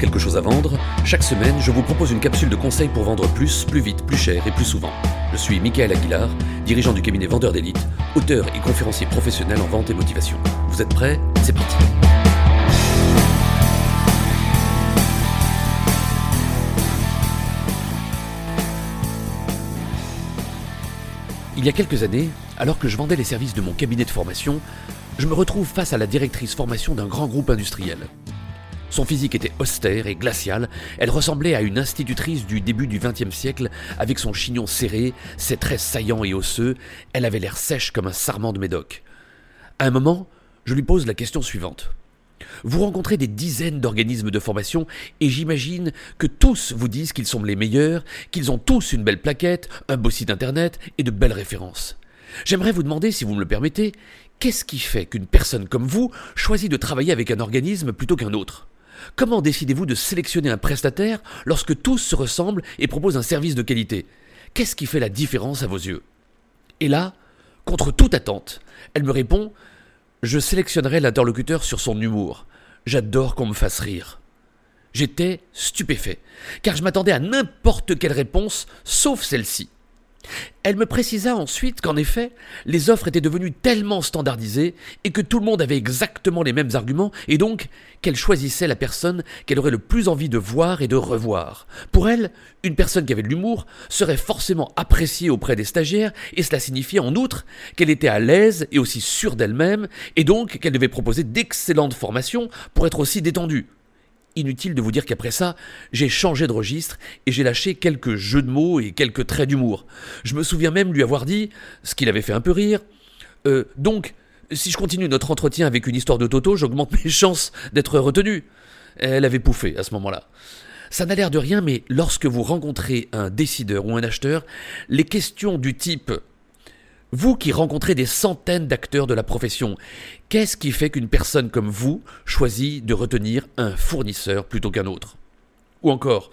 quelque chose à vendre, chaque semaine, je vous propose une capsule de conseils pour vendre plus, plus vite, plus cher et plus souvent. Je suis Michael Aguilar, dirigeant du cabinet Vendeur d'élite, auteur et conférencier professionnel en vente et motivation. Vous êtes prêts? C'est parti. Il y a quelques années, alors que je vendais les services de mon cabinet de formation, je me retrouve face à la directrice formation d'un grand groupe industriel. Son physique était austère et glacial, elle ressemblait à une institutrice du début du XXe siècle, avec son chignon serré, ses traits saillants et osseux, elle avait l'air sèche comme un sarment de médoc. À un moment, je lui pose la question suivante. Vous rencontrez des dizaines d'organismes de formation et j'imagine que tous vous disent qu'ils sont les meilleurs, qu'ils ont tous une belle plaquette, un beau site internet et de belles références. J'aimerais vous demander, si vous me le permettez, qu'est-ce qui fait qu'une personne comme vous choisit de travailler avec un organisme plutôt qu'un autre? Comment décidez-vous de sélectionner un prestataire lorsque tous se ressemblent et proposent un service de qualité? Qu'est-ce qui fait la différence à vos yeux? Et là, contre toute attente, elle me répond Je sélectionnerai l'interlocuteur sur son humour. J'adore qu'on me fasse rire. J'étais stupéfait, car je m'attendais à n'importe quelle réponse, sauf celle-ci. Elle me précisa ensuite qu'en effet, les offres étaient devenues tellement standardisées et que tout le monde avait exactement les mêmes arguments et donc qu'elle choisissait la personne qu'elle aurait le plus envie de voir et de revoir. Pour elle, une personne qui avait de l'humour serait forcément appréciée auprès des stagiaires et cela signifiait en outre qu'elle était à l'aise et aussi sûre d'elle-même et donc qu'elle devait proposer d'excellentes formations pour être aussi détendue. Inutile de vous dire qu'après ça, j'ai changé de registre et j'ai lâché quelques jeux de mots et quelques traits d'humour. Je me souviens même lui avoir dit, ce qui l'avait fait un peu rire, euh, donc, si je continue notre entretien avec une histoire de Toto, j'augmente mes chances d'être retenu. Elle avait pouffé à ce moment-là. Ça n'a l'air de rien, mais lorsque vous rencontrez un décideur ou un acheteur, les questions du type vous qui rencontrez des centaines d'acteurs de la profession, qu'est-ce qui fait qu'une personne comme vous choisit de retenir un fournisseur plutôt qu'un autre? Ou encore,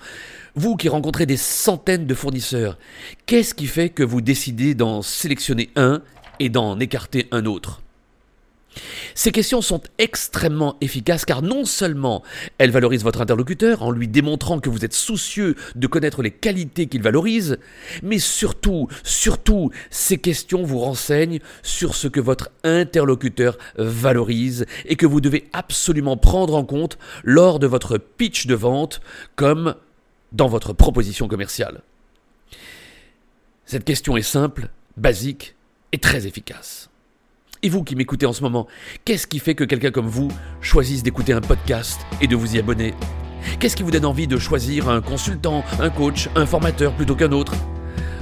vous qui rencontrez des centaines de fournisseurs, qu'est-ce qui fait que vous décidez d'en sélectionner un et d'en écarter un autre? Ces questions sont extrêmement efficaces car non seulement elles valorisent votre interlocuteur en lui démontrant que vous êtes soucieux de connaître les qualités qu'il valorise, mais surtout, surtout, ces questions vous renseignent sur ce que votre interlocuteur valorise et que vous devez absolument prendre en compte lors de votre pitch de vente comme dans votre proposition commerciale. Cette question est simple, basique et très efficace. Et vous qui m'écoutez en ce moment, qu'est-ce qui fait que quelqu'un comme vous choisisse d'écouter un podcast et de vous y abonner? Qu'est-ce qui vous donne envie de choisir un consultant, un coach, un formateur plutôt qu'un autre?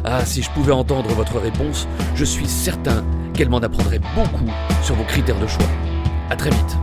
Ah, si je pouvais entendre votre réponse, je suis certain qu'elle m'en apprendrait beaucoup sur vos critères de choix. A très vite